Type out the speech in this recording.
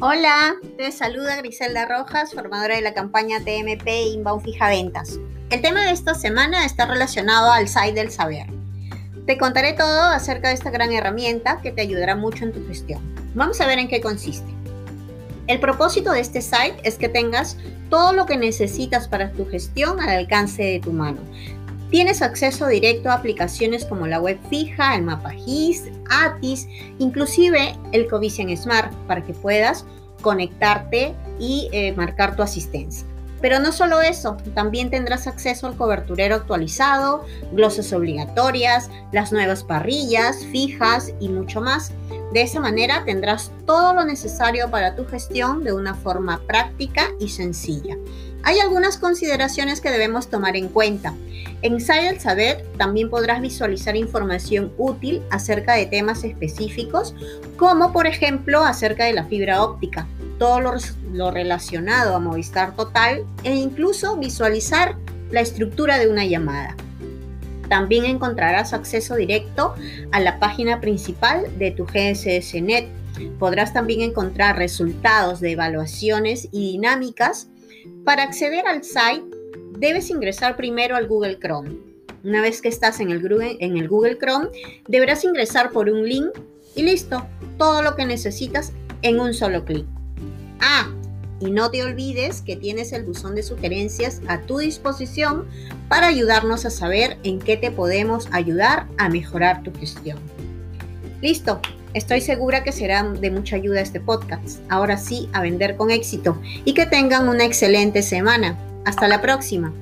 Hola, te saluda Griselda Rojas, formadora de la campaña TMP Inbound Fija Ventas. El tema de esta semana está relacionado al site del saber. Te contaré todo acerca de esta gran herramienta que te ayudará mucho en tu gestión. Vamos a ver en qué consiste. El propósito de este site es que tengas todo lo que necesitas para tu gestión al alcance de tu mano. Tienes acceso directo a aplicaciones como la web fija, el mapa GIS, ATIS, inclusive el Covisian Smart para que puedas conectarte y eh, marcar tu asistencia. Pero no solo eso, también tendrás acceso al coberturero actualizado, glosas obligatorias, las nuevas parrillas, fijas y mucho más. De esa manera tendrás todo lo necesario para tu gestión de una forma práctica y sencilla. Hay algunas consideraciones que debemos tomar en cuenta. En Site Saber también podrás visualizar información útil acerca de temas específicos, como por ejemplo acerca de la fibra óptica, todo lo, relacionado a Movistar Total e incluso visualizar la estructura de una llamada. También encontrarás acceso directo a la página principal de tu GSSNet. Podrás también encontrar resultados de evaluaciones y dinámicas. Para acceder al site, debes ingresar primero al Google Chrome. Una vez que estás en el, en el Google Chrome, deberás ingresar por un link y listo, todo lo que necesitas en un solo clic. Ah, y no te olvides que tienes el buzón de sugerencias a tu disposición para ayudarnos a saber en qué te podemos ayudar a mejorar tu gestión. Listo, estoy segura que será de mucha ayuda este podcast. Ahora sí, a vender con éxito y que tengan una excelente semana. Hasta la próxima.